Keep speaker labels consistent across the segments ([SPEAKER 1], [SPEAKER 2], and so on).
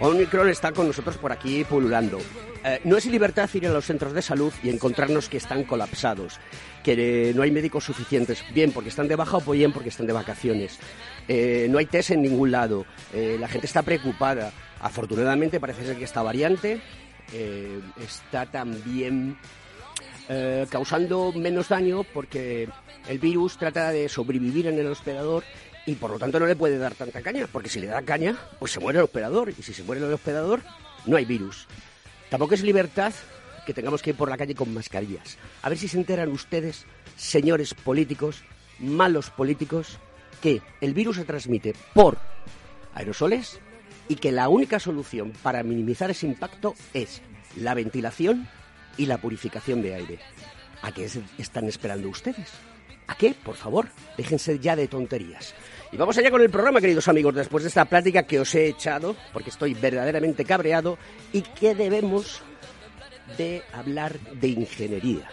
[SPEAKER 1] Omicron está con nosotros por aquí pululando. Eh, no es libertad ir a los centros de salud y encontrarnos que están colapsados, que eh, no hay médicos suficientes, bien porque están de baja o bien porque están de vacaciones. Eh, no hay test en ningún lado, la gente está preocupada. Afortunadamente parece ser que esta variante está también causando menos daño porque el virus trata de sobrevivir en el hospedador y por lo tanto no le puede dar tanta caña, porque si le da caña, pues se muere el hospedador, y si se muere el hospedador, no hay virus. Tampoco es libertad que tengamos que ir por la calle con mascarillas. A ver si se enteran ustedes, señores políticos, malos políticos, que el virus se transmite por aerosoles y que la única solución para minimizar ese impacto es la ventilación y la purificación de aire. ¿A qué están esperando ustedes? ¿A qué? Por favor, déjense ya de tonterías. Y vamos allá con el programa, queridos amigos, después de esta plática que os he echado, porque estoy verdaderamente cabreado, y que debemos de hablar de ingeniería,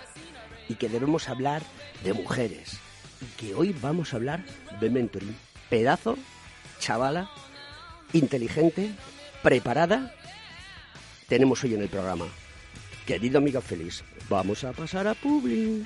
[SPEAKER 1] y que debemos hablar de mujeres, y que hoy vamos a hablar de mentoring. Pedazo, chavala, inteligente, preparada, tenemos hoy en el programa. Querido amigo feliz, vamos a pasar a Publi.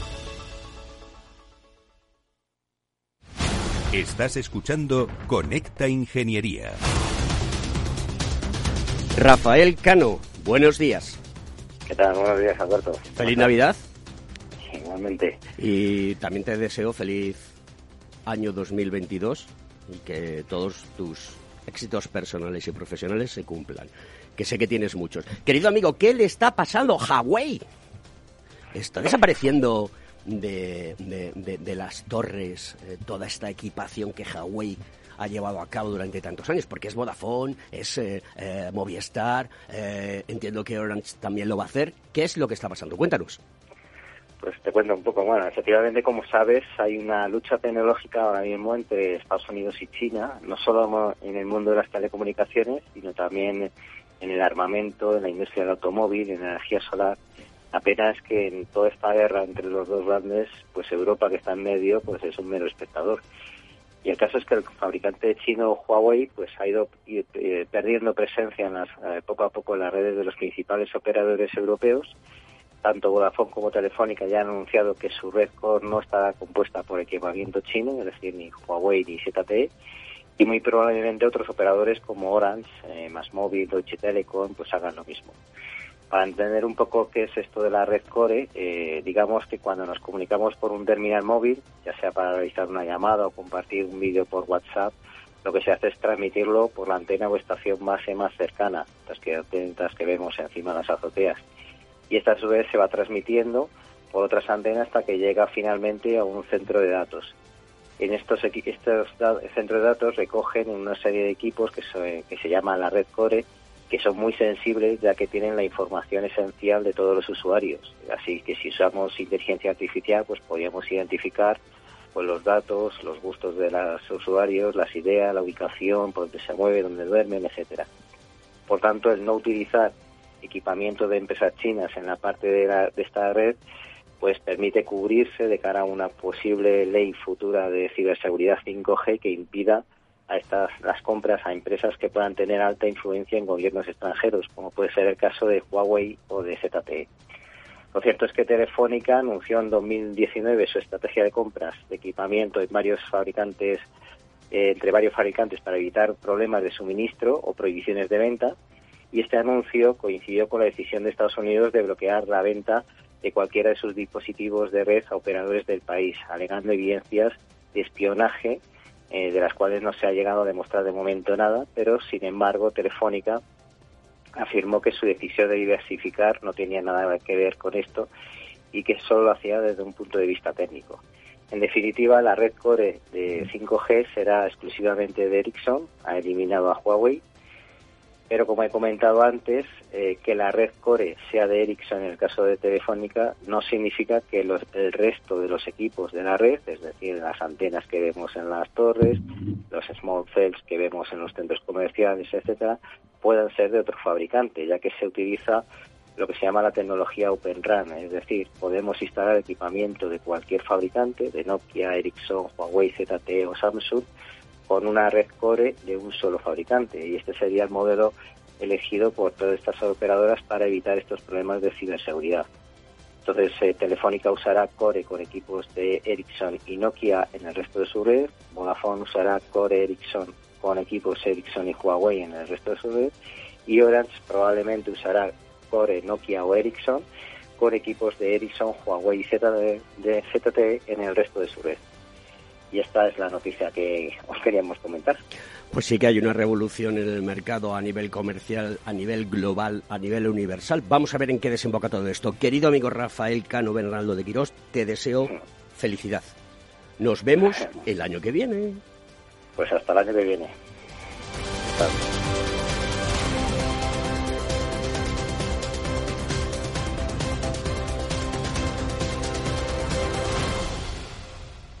[SPEAKER 2] Estás escuchando Conecta Ingeniería.
[SPEAKER 1] Rafael Cano, buenos días.
[SPEAKER 3] ¿Qué tal? Buenos días, Alberto.
[SPEAKER 1] Feliz Navidad.
[SPEAKER 3] Igualmente.
[SPEAKER 1] Y también te deseo feliz año 2022 y que todos tus éxitos personales y profesionales se cumplan. Que sé que tienes muchos. Querido amigo, ¿qué le está pasando a Huawei? Está desapareciendo de, de, las torres, eh, toda esta equipación que Huawei ha llevado a cabo durante tantos años, porque es Vodafone, es eh, eh, Movistar, entiendo que Orange también lo va a hacer. ¿Qué es lo que está pasando? Cuéntanos.
[SPEAKER 3] Pues te cuento un poco. Bueno, efectivamente, como sabes, hay una lucha tecnológica ahora mismo entre Estados Unidos y China, no solo en el mundo de las telecomunicaciones, sino también en el armamento, en la industria del automóvil, en la energía solar apenas que en toda esta guerra entre los dos grandes, pues Europa que está en medio, pues es un mero espectador. Y el caso es que el fabricante chino Huawei pues ha ido eh, perdiendo presencia en las, eh, poco a poco en las redes de los principales operadores europeos. Tanto Vodafone como Telefónica ya han anunciado que su red core no está compuesta por equipamiento chino, es decir, ni Huawei ni ZTE. Y muy probablemente otros operadores como Orange, eh, Más Móvil, Deutsche Telekom, pues hagan lo mismo para entender un poco qué es esto de la red core, eh, digamos que cuando nos comunicamos por un terminal móvil, ya sea para realizar una llamada o compartir un vídeo por WhatsApp, lo que se hace es transmitirlo por la antena o estación base más cercana, las que, las que vemos encima de las azoteas. Y esta a su vez se va transmitiendo por otras antenas hasta que llega finalmente a un centro de datos. En estos, estos centros de datos recogen una serie de equipos que se, que se llama la red core, que son muy sensibles ya que tienen la información esencial de todos los usuarios. Así que si usamos inteligencia artificial, pues podríamos identificar pues, los datos, los gustos de los usuarios, las ideas, la ubicación, por dónde se mueve, dónde duermen, etcétera. Por tanto, el no utilizar equipamiento de empresas chinas en la parte de, de esta red pues permite cubrirse de cara a una posible ley futura de ciberseguridad 5G que impida a estas las compras a empresas que puedan tener alta influencia en gobiernos extranjeros, como puede ser el caso de Huawei o de ZTE. Lo cierto es que Telefónica anunció en 2019 su estrategia de compras de equipamiento en varios fabricantes, eh, entre varios fabricantes para evitar problemas de suministro o prohibiciones de venta. Y este anuncio coincidió con la decisión de Estados Unidos de bloquear la venta de cualquiera de sus dispositivos de red a operadores del país, alegando evidencias de espionaje eh, de las cuales no se ha llegado a demostrar de momento nada, pero sin embargo Telefónica afirmó que su decisión de diversificar no tenía nada que ver con esto y que solo lo hacía desde un punto de vista técnico. En definitiva, la red core de 5G será exclusivamente de Ericsson, ha eliminado a Huawei pero como he comentado antes, eh, que la red core sea de Ericsson en el caso de Telefónica no significa que el resto de los equipos de la red, es decir, las antenas que vemos en las torres, los small cells que vemos en los centros comerciales, etcétera, puedan ser de otro fabricante, ya que se utiliza lo que se llama la tecnología Open RAN, es decir, podemos instalar equipamiento de cualquier fabricante, de Nokia, Ericsson, Huawei, ZTE o Samsung, con una red core de un solo fabricante y este sería el modelo elegido por todas estas operadoras para evitar estos problemas de ciberseguridad. Entonces, eh, Telefónica usará Core con equipos de Ericsson y Nokia en el resto de su red, Vodafone usará Core Ericsson con equipos Ericsson y Huawei en el resto de su red y Orange probablemente usará Core Nokia o Ericsson con equipos de Ericsson, Huawei y ZTE en el resto de su red. Y esta es la noticia que os queríamos comentar.
[SPEAKER 1] Pues sí que hay una revolución en el mercado a nivel comercial, a nivel global, a nivel universal. Vamos a ver en qué desemboca todo esto. Querido amigo Rafael Cano Bernaldo de Quirós, te deseo felicidad. Nos vemos el año que viene.
[SPEAKER 3] Pues hasta el año que viene.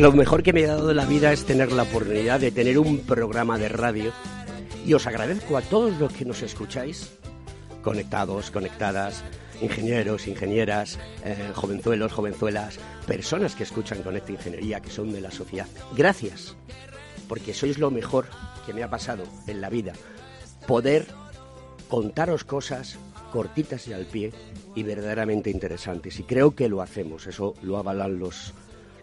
[SPEAKER 1] Pues lo mejor que me ha dado la vida es tener la oportunidad de tener un programa de radio y os agradezco a todos los que nos escucháis, conectados, conectadas, ingenieros, ingenieras, eh, jovenzuelos, jovenzuelas, personas que escuchan Conecta Ingeniería, que son de la sociedad. Gracias, porque sois lo mejor que me ha pasado en la vida. Poder contaros cosas cortitas y al pie y verdaderamente interesantes. Y creo que lo hacemos, eso lo avalan los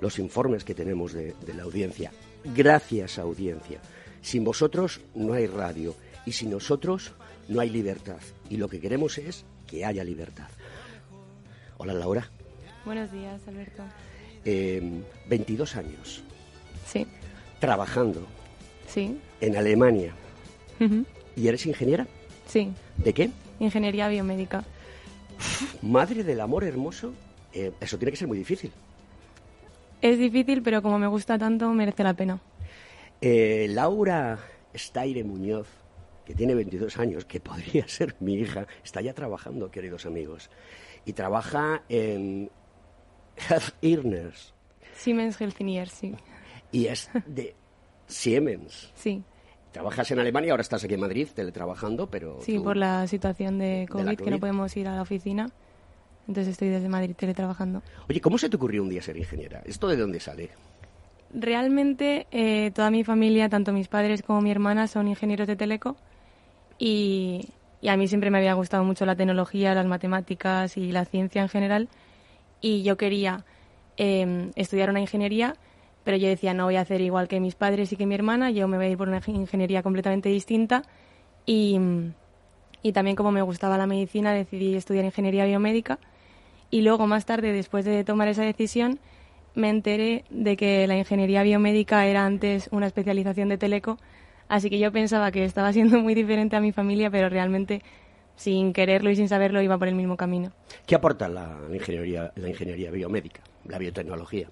[SPEAKER 1] los informes que tenemos de, la audiencia. Gracias, audiencia. Sin vosotros no hay radio y sin nosotros no hay libertad. Y lo que queremos es que haya libertad. Hola, Laura.
[SPEAKER 4] Buenos días, Alberto.
[SPEAKER 1] 22 em, años.
[SPEAKER 4] Sí.
[SPEAKER 1] Trabajando.
[SPEAKER 4] Sí.
[SPEAKER 1] En Alemania. ¿Y eres ingeniera?
[SPEAKER 4] Sí.
[SPEAKER 1] ¿De qué?
[SPEAKER 4] Ingeniería biomédica.
[SPEAKER 1] Madre del amor hermoso, eh, eso tiene que ser muy difícil.
[SPEAKER 4] Es difícil, pero como me gusta tanto, merece la pena.
[SPEAKER 1] Eh, Laura Staire Muñoz, que tiene 22 años, que podría ser mi hija, está ya trabajando, queridos amigos. Y trabaja en Health Earners.
[SPEAKER 4] Siemens Healthineers, sí.
[SPEAKER 1] Y es de Siemens.
[SPEAKER 4] Sí.
[SPEAKER 1] Trabajas en Alemania, ahora estás aquí en Madrid teletrabajando, pero...
[SPEAKER 4] Sí, por la situación de COVID, que no podemos ir a la oficina. Entonces estoy desde Madrid teletrabajando.
[SPEAKER 1] Oye, ¿cómo se te ocurrió un día ser ingeniera? ¿Esto de dónde sale?
[SPEAKER 4] Realmente eh, toda mi familia, tanto mis padres como mi hermana, son ingenieros de teleco y, y a mí siempre me había gustado mucho la tecnología, las matemáticas y la ciencia en general y yo quería eh, estudiar una ingeniería pero yo decía, no voy a hacer igual que mis padres y que mi hermana, yo me voy a ir por una ingeniería completamente distinta y, y también como me gustaba la medicina decidí estudiar ingeniería biomédica y luego más tarde, después de tomar esa decisión, me enteré de que la ingeniería biomédica era antes una especialización de Teleco, así que yo pensaba que estaba siendo muy diferente a mi familia, pero realmente sin quererlo y sin saberlo iba por el mismo camino.
[SPEAKER 1] ¿Qué aporta la ingeniería, la ingeniería biomédica, la biotecnología?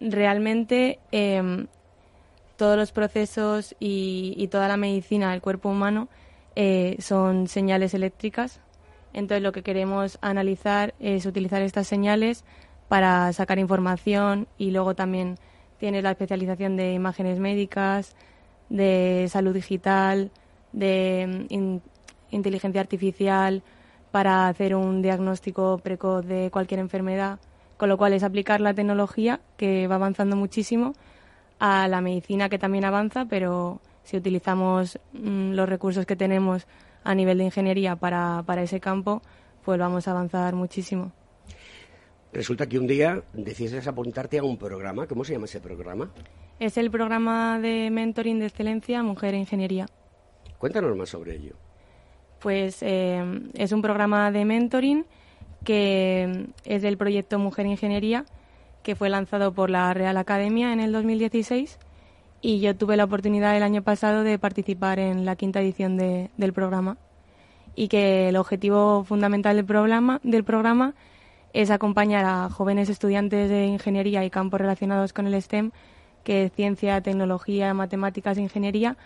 [SPEAKER 4] realmente em, todos los procesos y, toda la medicina del cuerpo humano eh, son señales eléctricas. Entonces lo que queremos analizar es utilizar estas señales para sacar información y luego también tiene la especialización de imágenes médicas, de salud digital, de inteligencia artificial para hacer un diagnóstico precoz de cualquier enfermedad con lo cual es aplicar la tecnología que va avanzando muchísimo a la medicina que también avanza, pero si utilizamos mm, los recursos que tenemos a nivel de ingeniería para, para ese campo, pues vamos a avanzar muchísimo.
[SPEAKER 1] Resulta que un día decides apuntarte a un programa. ¿Cómo se llama ese programa?
[SPEAKER 4] Es el programa de mentoring de excelencia Mujer e Ingeniería.
[SPEAKER 1] Cuéntanos más sobre ello.
[SPEAKER 4] Pues eh, es un programa de mentoring que es del proyecto Mujer Ingeniería, que fue lanzado por la Real Academia en el 2016 y yo tuve la oportunidad el año pasado de participar en la quinta edición del programa y que el objetivo fundamental del programa, del programa es acompañar a jóvenes estudiantes de ingeniería y campos relacionados con el STEM, que es ciencia, tecnología, matemáticas e ingeniería,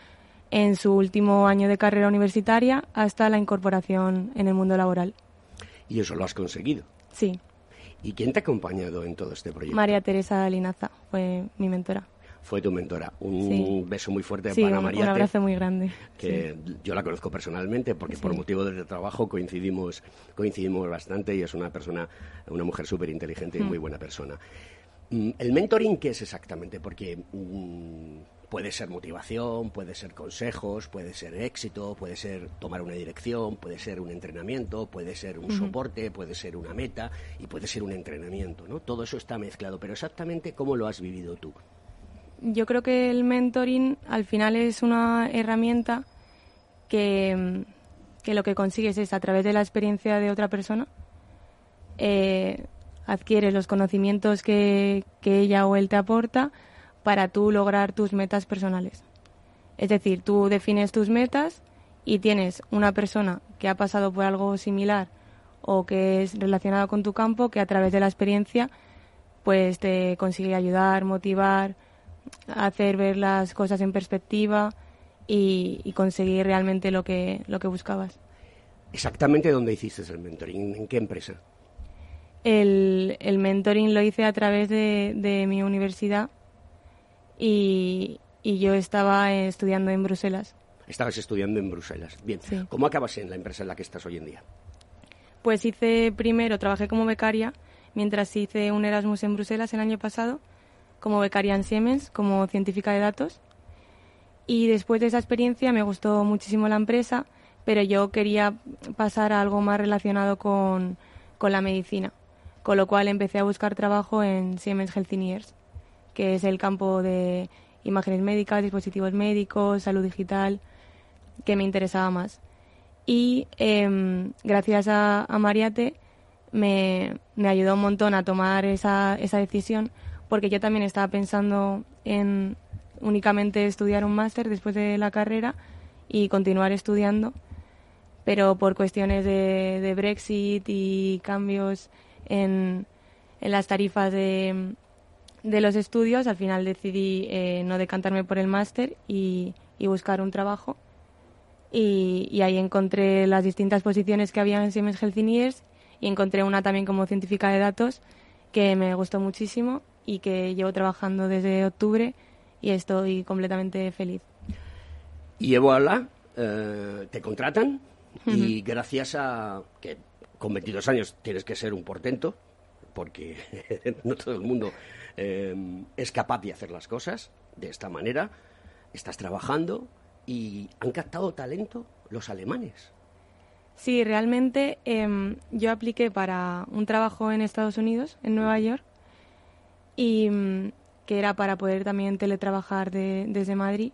[SPEAKER 4] en su último año de carrera universitaria hasta la incorporación en el mundo laboral.
[SPEAKER 1] Y eso lo has conseguido.
[SPEAKER 4] Sí.
[SPEAKER 1] ¿Y quién te ha acompañado en todo este proyecto?
[SPEAKER 4] María Teresa Linaza fue mi mentora.
[SPEAKER 1] Fue tu mentora. Un beso muy fuerte
[SPEAKER 4] para
[SPEAKER 1] María.
[SPEAKER 4] Un abrazo muy grande.
[SPEAKER 1] Que yo la conozco personalmente porque por motivo de trabajo coincidimos, coincidimos bastante y es una persona, una mujer súper inteligente y mm. muy buena persona. Mm, ¿El mentoring qué es exactamente? Porque mm, Puede ser motivación, puede ser consejos, puede ser éxito, puede ser tomar una dirección, puede ser un entrenamiento, puede ser un soporte, puede ser una meta y puede ser un entrenamiento, ¿no? Todo eso está mezclado, pero exactamente cómo lo has vivido tú.
[SPEAKER 4] Yo creo que el mentoring al final es una herramienta que, lo que consigues es a través de la experiencia de otra persona eh, adquieres los conocimientos que, que ella o él te aporta para tú lograr tus metas personales. Es decir, tú defines tus metas y tienes una persona que ha pasado por algo similar o que es relacionado con tu campo que a través de la experiencia pues te consigue ayudar, motivar, hacer ver las cosas en perspectiva y, conseguir realmente lo que, lo que buscabas.
[SPEAKER 1] ¿Exactamente dónde hiciste el mentoring? ¿En qué empresa?
[SPEAKER 4] El, el mentoring lo hice a través de, de mi universidad y, yo estaba estudiando en Bruselas.
[SPEAKER 1] Estabas estudiando en Bruselas. Bien. ¿Cómo acabas en la empresa en la que estás hoy en día?
[SPEAKER 4] Pues hice primero, trabajé como becaria, mientras hice un Erasmus en Bruselas el año pasado, como becaria en Siemens, como científica de datos. Y después de esa experiencia me gustó muchísimo la empresa, pero yo quería pasar a algo más relacionado con, con la medicina, con lo cual empecé a buscar trabajo en Siemens Healthineers que es el campo de imágenes médicas, dispositivos médicos, salud digital, que me interesaba más. Y em, gracias a, Mariate me, ayudó un montón a tomar esa, esa decisión, porque yo también estaba pensando en únicamente estudiar un máster después de la carrera y continuar estudiando, pero por cuestiones de, de Brexit y cambios en, en las tarifas de, los estudios, al final decidí eh, no decantarme por el máster y, buscar un trabajo. Y, ahí encontré las distintas posiciones que había en Siemens Healthineers y encontré una también como científica de datos que me gustó muchísimo y que llevo trabajando desde octubre y estoy completamente feliz.
[SPEAKER 1] Y voilà, eh, te contratan y gracias a que con 22 años tienes que ser un portento, porque no todo el mundo eh, es capaz de hacer las cosas de esta manera, estás trabajando y han captado talento los alemanes.
[SPEAKER 4] Sí, realmente em, yo apliqué para un trabajo en Estados Unidos, en Nueva York, y mm, que era para poder también teletrabajar desde Madrid.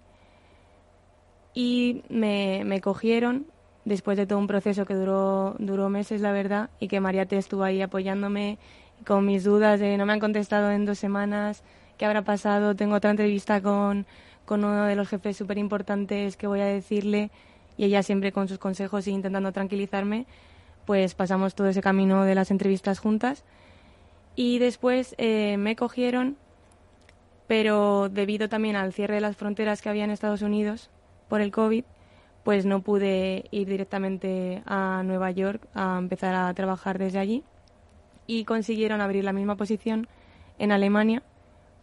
[SPEAKER 4] Y me, me, cogieron después de todo un proceso que duró, duró meses, la verdad, y que María T estuvo ahí apoyándome con mis dudas de no me han contestado en dos semanas, qué habrá pasado, tengo otra entrevista con, con uno de los jefes súper importantes que voy a decirle y ella siempre con sus consejos e intentando tranquilizarme, pues pasamos todo ese camino de las entrevistas juntas. Y después eh, me cogieron, pero debido también al cierre de las fronteras que había en Estados Unidos por el COVID, pues no pude ir directamente a Nueva York a empezar a trabajar desde allí. Y consiguieron abrir la misma posición en Alemania,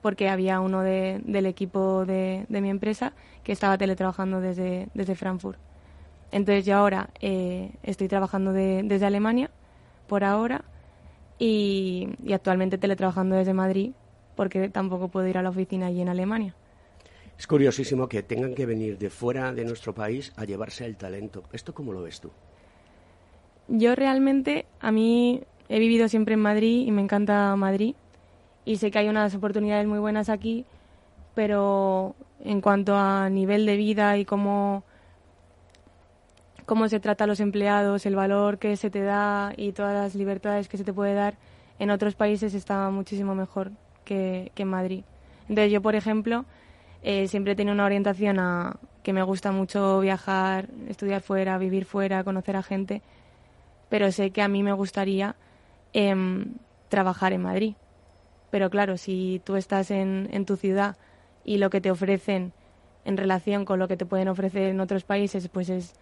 [SPEAKER 4] porque había uno del equipo de, de, mi empresa que estaba teletrabajando desde, desde Frankfurt. Entonces yo ahora eh, estoy trabajando desde Alemania por ahora y, actualmente teletrabajando desde Madrid porque tampoco puedo ir a la oficina allí en Alemania.
[SPEAKER 1] Es curiosísimo que tengan que venir de fuera de nuestro país a llevarse el talento. ¿Esto cómo lo ves tú?
[SPEAKER 4] Yo realmente, a mí he vivido siempre en Madrid y me encanta Madrid y sé que hay unas oportunidades muy buenas aquí, pero en cuanto a nivel de vida y cómo cómo se trata a los empleados, el valor que se te da y todas las libertades que se te puede dar, en otros países está muchísimo mejor que, en Madrid. Entonces yo, por ejemplo, eh, siempre he tenido una orientación a que me gusta mucho viajar, estudiar fuera, vivir fuera, conocer a gente, pero sé que a mí me gustaría em, trabajar en Madrid. Pero claro, si tú estás en, en tu ciudad y lo que te ofrecen en relación con lo que te pueden ofrecer en otros países, pues es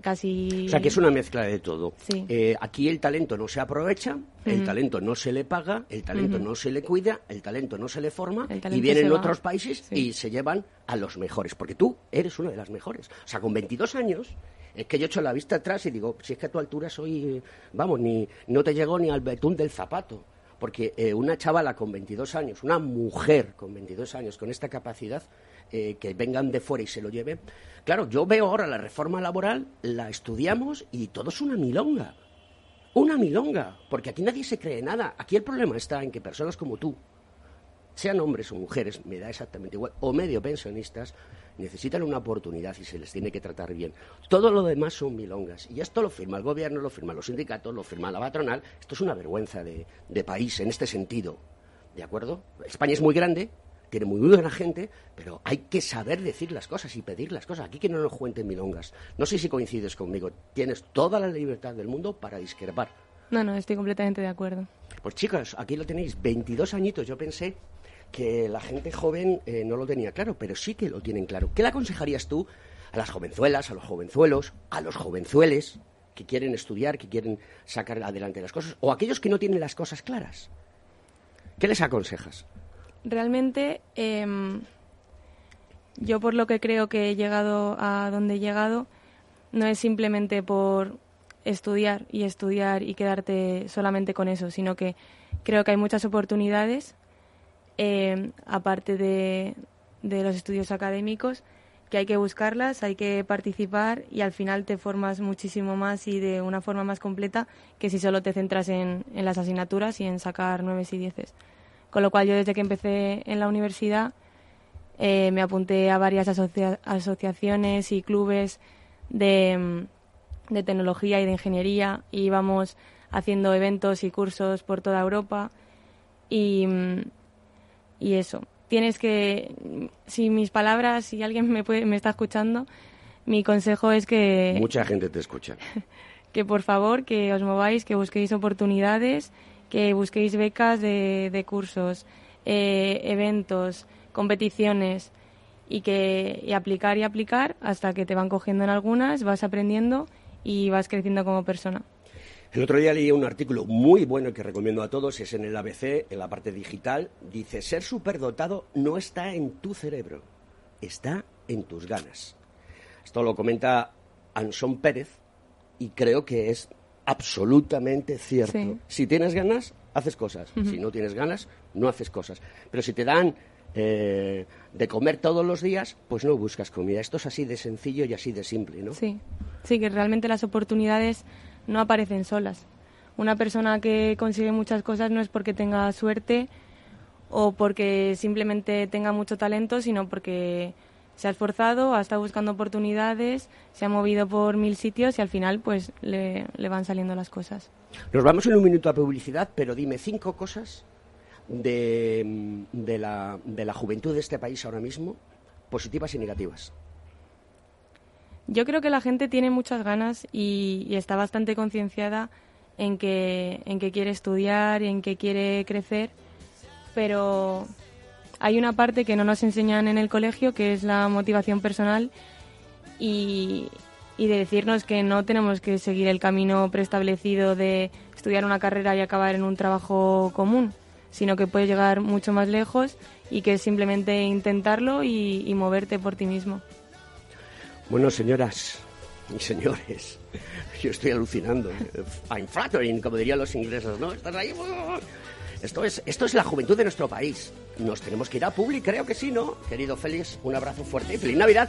[SPEAKER 4] casi...
[SPEAKER 1] O sea, que es una mezcla de todo. Eh, aquí el talento no se aprovecha, el talento no se le paga, el talento no se le cuida, el talento no se le forma y vienen otros países y se llevan a los mejores, porque tú eres una de las mejores. O sea, con 22 años es que yo echo la vista atrás y digo, si es que a tu altura soy, vamos, ni no te llego ni al betún del zapato. Porque eh, una chavala con 22 años, una mujer con 22 años, con esta capacidad, eh, que vengan de fuera y se lo lleven. Claro, yo veo ahora la reforma laboral, la estudiamos y todo es una milonga. Una milonga, porque aquí nadie se cree nada. Aquí el problema está en que personas como tú, sean hombres o mujeres, me da exactamente igual, o medio pensionistas, necesitan una oportunidad y se les tiene que tratar bien. Todo lo demás son milongas. Y esto lo firma el gobierno, lo firman los sindicatos, lo firma la patronal. Esto es una vergüenza de, de país en este sentido. ¿De acuerdo? España es muy grande, tiene muy buena gente, pero hay que saber decir las cosas y pedir las cosas. Aquí que no nos cuenten milongas. No sé si coincides conmigo. Tienes toda la libertad del mundo para discrepar.
[SPEAKER 4] No, no, estoy completamente de acuerdo.
[SPEAKER 1] Pues chicas, aquí lo tenéis, 22 añitos. Yo pensé que la gente joven eh, no lo tenía claro, pero sí que lo tienen claro. ¿Qué le aconsejarías tú a las jovenzuelas, a los jovenzuelos, a los jovenzueles que quieren estudiar, que quieren sacar adelante las cosas, o aquellos que no tienen las cosas claras? ¿Qué les aconsejas?
[SPEAKER 4] Realmente em, yo por lo que creo que he llegado a donde he llegado no es simplemente por estudiar y estudiar y quedarte solamente con eso, sino que creo que hay muchas oportunidades, em, aparte de, de los estudios académicos, que hay que buscarlas, hay que participar y al final te formas muchísimo más y de una forma más completa que si solo te centras en, en las asignaturas y en sacar nueves y dieces. Con lo cual yo desde que empecé en la universidad eh, me apunté a varias asociaciones y clubes de, de, tecnología y de ingeniería y íbamos haciendo eventos y cursos por toda Europa y, y eso. Tienes que, si mis palabras, si alguien me, puede, me está escuchando, mi consejo es que...
[SPEAKER 1] Mucha gente te escucha.
[SPEAKER 4] Que por favor, que os mováis, que busquéis oportunidades que busquéis becas de, de cursos, eh, eventos, competiciones y que y aplicar y aplicar hasta que te van cogiendo en algunas, vas aprendiendo y vas creciendo como persona.
[SPEAKER 1] El otro día leí un artículo muy bueno que recomiendo a todos, es en el ABC, en la parte digital. Dice, ser superdotado no está en tu cerebro, está en tus ganas. Esto lo comenta Anson Pérez y creo que es absolutamente cierto.
[SPEAKER 4] Sí.
[SPEAKER 1] Si tienes ganas, haces cosas. Si no tienes ganas, no haces cosas. Pero si te dan eh, de comer todos los días, pues no buscas comida. Esto es así de sencillo y así de simple, ¿no?
[SPEAKER 4] Sí, sí, que realmente las oportunidades no aparecen solas. Una persona que consigue muchas cosas no es porque tenga suerte o porque simplemente tenga mucho talento, sino porque se ha esforzado, ha estado buscando oportunidades, se ha movido por mil sitios y al final pues le, le van saliendo las cosas.
[SPEAKER 1] Nos vamos en un minuto a publicidad, pero dime cinco cosas de, de la, de la juventud de este país ahora mismo, positivas y negativas.
[SPEAKER 4] Yo creo que la gente tiene muchas ganas y, y está bastante concienciada en que, en que quiere estudiar y en que quiere crecer, pero hay una parte que no nos enseñan en el colegio, que es la motivación personal y, de decirnos que no tenemos que seguir el camino preestablecido de estudiar una carrera y acabar en un trabajo común, sino que puedes llegar mucho más lejos y que es simplemente intentarlo y, moverte por ti mismo.
[SPEAKER 1] Bueno, señoras y señores, yo estoy alucinando. I'm flattering, como dirían los ingleses, ¿no? Estás ahí. Esto es, esto es la juventud de nuestro país. Nos tenemos que ir a Publi, creo que sí, ¿no? Querido Félix, un abrazo fuerte y feliz Navidad.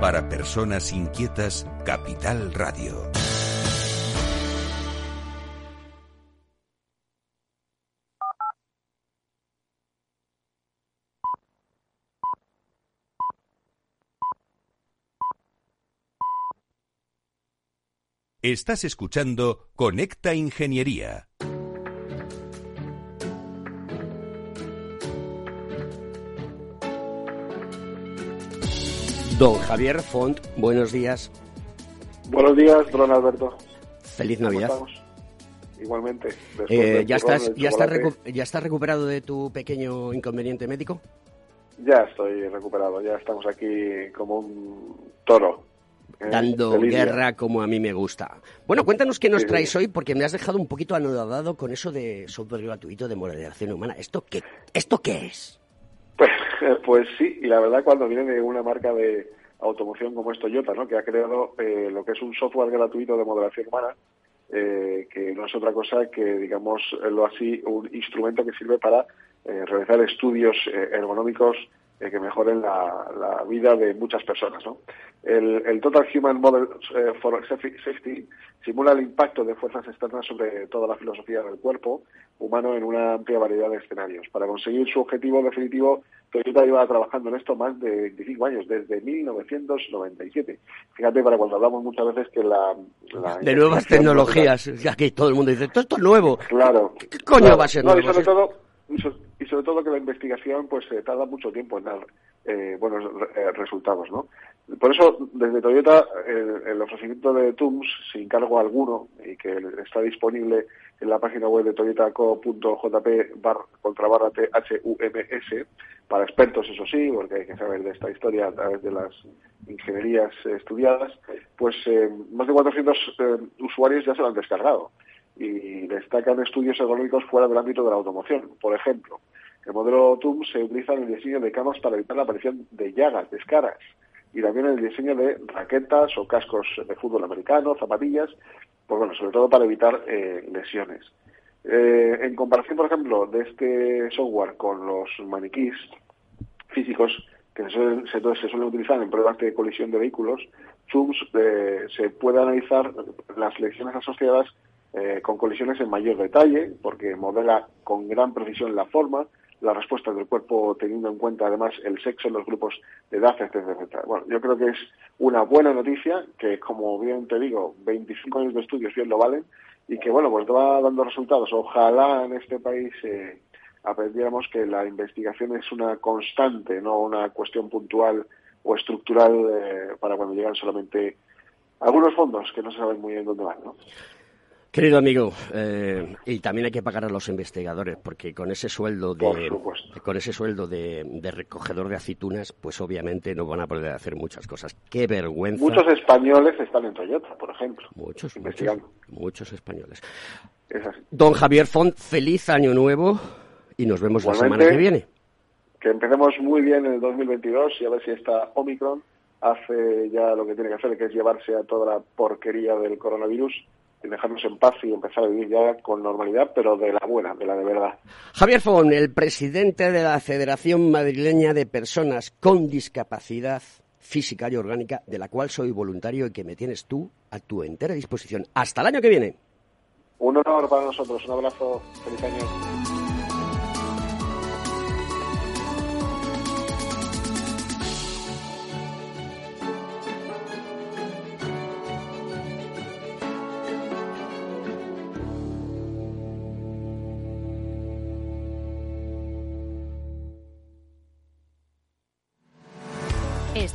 [SPEAKER 2] Para personas inquietas, Capital Radio. Estás escuchando Conecta Ingeniería.
[SPEAKER 1] Don Javier Font, buenos días.
[SPEAKER 5] Buenos días, don Alberto.
[SPEAKER 1] Feliz
[SPEAKER 5] ¿Cómo
[SPEAKER 1] Navidad.
[SPEAKER 5] estamos? Igualmente.
[SPEAKER 1] Eh, ¿ya, estás, ya, estás ¿Ya estás recuperado de tu pequeño inconveniente médico?
[SPEAKER 5] Ya estoy recuperado, ya estamos aquí como un toro. ¿eh?
[SPEAKER 1] Dando guerra como a mí me gusta. Bueno, cuéntanos qué nos
[SPEAKER 5] Sí, sí.
[SPEAKER 1] traes hoy, porque me has dejado un poquito anodado con eso de software gratuito de moderación humana. ¿Esto qué, ¿Esto qué es?
[SPEAKER 5] Pues, pues sí, y la verdad cuando viene de una marca de, automoción como es Toyota, ¿no? que ha creado eh, lo que es un software gratuito de modelación humana, eh, que no es otra cosa que, digamos, lo así, un instrumento que sirve para eh, realizar estudios eh, ergonómicos eh, que mejoren la, la, vida de muchas personas. ¿no? El, el, Total Human Model eh, for Safety simula el impacto de fuerzas externas sobre toda la filosofía del cuerpo humano en una amplia variedad de escenarios. Para conseguir su objetivo definitivo, Toyota lleva trabajando en esto más de 25 años, desde 1997. Fíjate, para cuando hablamos muchas veces que la... la
[SPEAKER 1] de nuevas tecnologías, ya que todo el mundo dice, todo esto es nuevo.
[SPEAKER 5] Claro.
[SPEAKER 1] ¿Qué coño
[SPEAKER 5] claro,
[SPEAKER 1] va a ser
[SPEAKER 5] no,
[SPEAKER 1] nuevo?
[SPEAKER 5] Y sobre todo, y sobre todo que la investigación pues eh, tarda mucho tiempo en dar eh, buenos eh, resultados, ¿no? Por eso, desde Toyota, el, el, ofrecimiento de TUMS, sin cargo alguno, y que está disponible en la página web de toyotaco.jp bar, contra barra THUMS, para expertos, eso sí, porque hay que saber de esta historia a través de las ingenierías estudiadas, pues eh, más de 400 eh, usuarios ya se lo han descargado y destacan estudios económicos fuera del ámbito de la automoción. Por ejemplo, el modelo TUM se utiliza en el diseño de camas para evitar la aparición de llagas, de escaras, y también en el diseño de raquetas o cascos de fútbol americano, zapatillas, pues bueno, sobre todo para evitar eh, lesiones. Eh, en comparación, por ejemplo, de este software con los maniquís físicos que se suelen, se, suelen utilizar en pruebas de colisión de vehículos, TUMS eh, se puede analizar las lesiones asociadas eh, con colisiones en mayor detalle, porque modela con gran precisión la forma, la respuesta del cuerpo teniendo en cuenta además el sexo en los grupos de edad, etcétera, etcétera. Bueno, yo creo que es una buena noticia, que como bien te digo, 25 años de estudios bien lo valen, y que bueno, pues va dando resultados. Ojalá en este país eh, aprendiéramos que la investigación es una constante, no una cuestión puntual o estructural eh, para cuando llegan solamente algunos fondos que no se saben muy bien dónde van, ¿no?
[SPEAKER 1] Querido amigo, eh, y también hay que pagar a los investigadores, porque con ese sueldo de con ese sueldo de, de, recogedor de aceitunas, pues obviamente no van a poder hacer muchas cosas. Qué vergüenza.
[SPEAKER 5] Muchos españoles están en Toyota, por ejemplo.
[SPEAKER 1] Muchos. Muchos, muchos españoles.
[SPEAKER 5] Es así.
[SPEAKER 1] Don Javier Font, feliz año nuevo y nos vemos
[SPEAKER 5] Igualmente,
[SPEAKER 1] la semana que viene.
[SPEAKER 5] Que empecemos muy bien en el 2022 y a ver si esta Omicron hace ya lo que tiene que hacer, que es llevarse a toda la porquería del coronavirus y dejarnos en paz y empezar a vivir ya con normalidad, pero de la buena, de la de verdad.
[SPEAKER 1] Javier Fon, el presidente de la Federación Madrileña de Personas con Discapacidad Física y Orgánica, de la cual soy voluntario y que me tienes tú a tu entera disposición. Hasta el año que viene.
[SPEAKER 5] Un honor para nosotros, un abrazo, feliz año.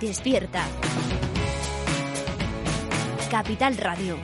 [SPEAKER 6] despierta. Capital Radio.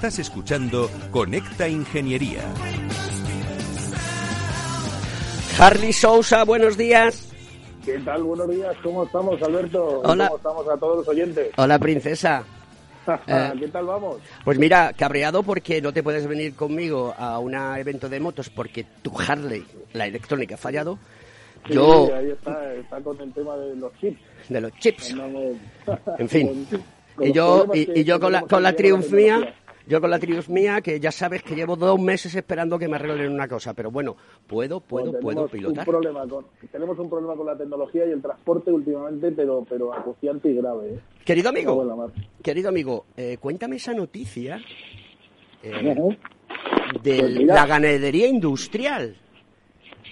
[SPEAKER 7] Estás escuchando Conecta Ingeniería.
[SPEAKER 1] Harley Sousa, buenos días.
[SPEAKER 8] ¿Qué tal? Buenos días. ¿Cómo estamos, Alberto?
[SPEAKER 1] Hola.
[SPEAKER 8] ¿Cómo estamos a todos los oyentes?
[SPEAKER 1] Hola, princesa. Eh,
[SPEAKER 8] ¿Qué tal vamos?
[SPEAKER 1] Pues mira, cabreado porque no te puedes venir conmigo a un evento de motos porque tu Harley, la electrónica, ha fallado.
[SPEAKER 8] Sí,
[SPEAKER 1] Yo,
[SPEAKER 8] ahí está, está con el tema de los chips.
[SPEAKER 1] de los chips. En fin.
[SPEAKER 8] con- con
[SPEAKER 1] Y yo, y, y yo con la, con la Triumph mía. Yo con la Triumph mía, que ya sabes que llevo dos meses esperando que me arreglen una cosa, pero bueno, puedo, puedo,
[SPEAKER 8] Pues
[SPEAKER 1] puedo pilotar.
[SPEAKER 8] Un problema con, tenemos un problema con la tecnología y el transporte últimamente, pero, pero acuciante y grave. ¿eh?
[SPEAKER 1] Querido amigo, querido amigo, eh, cuéntame esa noticia eh, de
[SPEAKER 8] Pues
[SPEAKER 1] la ganadería industrial.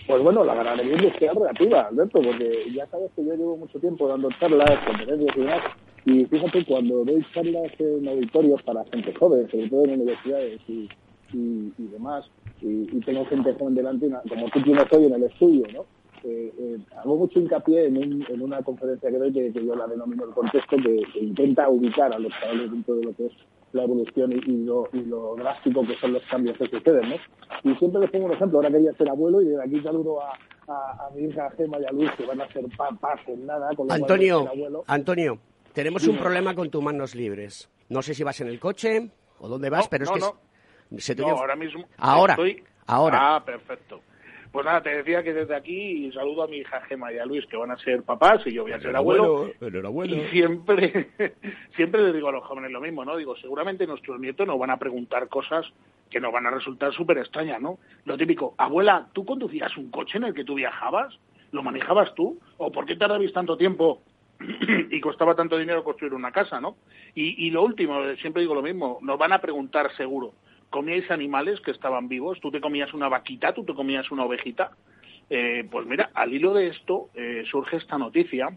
[SPEAKER 8] Pues bueno, la ganadería industrial relativa, Alberto, porque ya sabes que yo llevo mucho tiempo dando charlas, conferencias y demás, y fíjate, cuando doy charlas en auditorios para gente joven, sobre todo en universidades y, y, y demás, y, y tengo gente joven delante, como tú tienes hoy en el estudio, ¿no? Eh, eh, hago mucho hincapié en, un- en una conferencia que doy, que, que yo la denomino el contexto, que, que intenta ubicar a los chavales dentro de lo que es la evolución y, y lo, y lo drástico que son los cambios que suceden, ¿no? Y siempre les pongo un ejemplo, ahora quería ser abuelo y de aquí saludo a, a, a mi hija Gema y a Luis, que van a ser papás en nada, con lo
[SPEAKER 1] Antonio,
[SPEAKER 8] abuelo.
[SPEAKER 1] Antonio, tenemos un problema con tus manos libres. No sé si vas en el coche o dónde vas,
[SPEAKER 9] No,
[SPEAKER 1] pero es
[SPEAKER 9] no,
[SPEAKER 1] que
[SPEAKER 9] no.
[SPEAKER 1] se te
[SPEAKER 9] No, ahora mismo.
[SPEAKER 1] Ahora,
[SPEAKER 9] estoy-
[SPEAKER 1] ahora.
[SPEAKER 9] Ah, perfecto. Pues nada, te decía que desde aquí saludo a mi hija Gema y a Luis, que van a ser papás y yo voy a ser abuelo.
[SPEAKER 1] enhorabuena.
[SPEAKER 9] Y siempre, siempre les digo a los jóvenes lo mismo, ¿no? Digo, seguramente nuestros nietos nos van a preguntar cosas que nos van a resultar súper extrañas, ¿no? Lo típico, abuela, ¿tú conducías un coche en el que tú viajabas? ¿Lo manejabas tú? ¿O por qué tardabais tanto tiempo y costaba tanto dinero construir una casa, ¿no? Y, lo último, siempre digo lo mismo, nos van a preguntar seguro, ¿comíais animales que estaban vivos? ¿Tú te comías una vaquita? ¿Tú te comías una ovejita? Eh, pues mira, al hilo de esto eh, surge esta noticia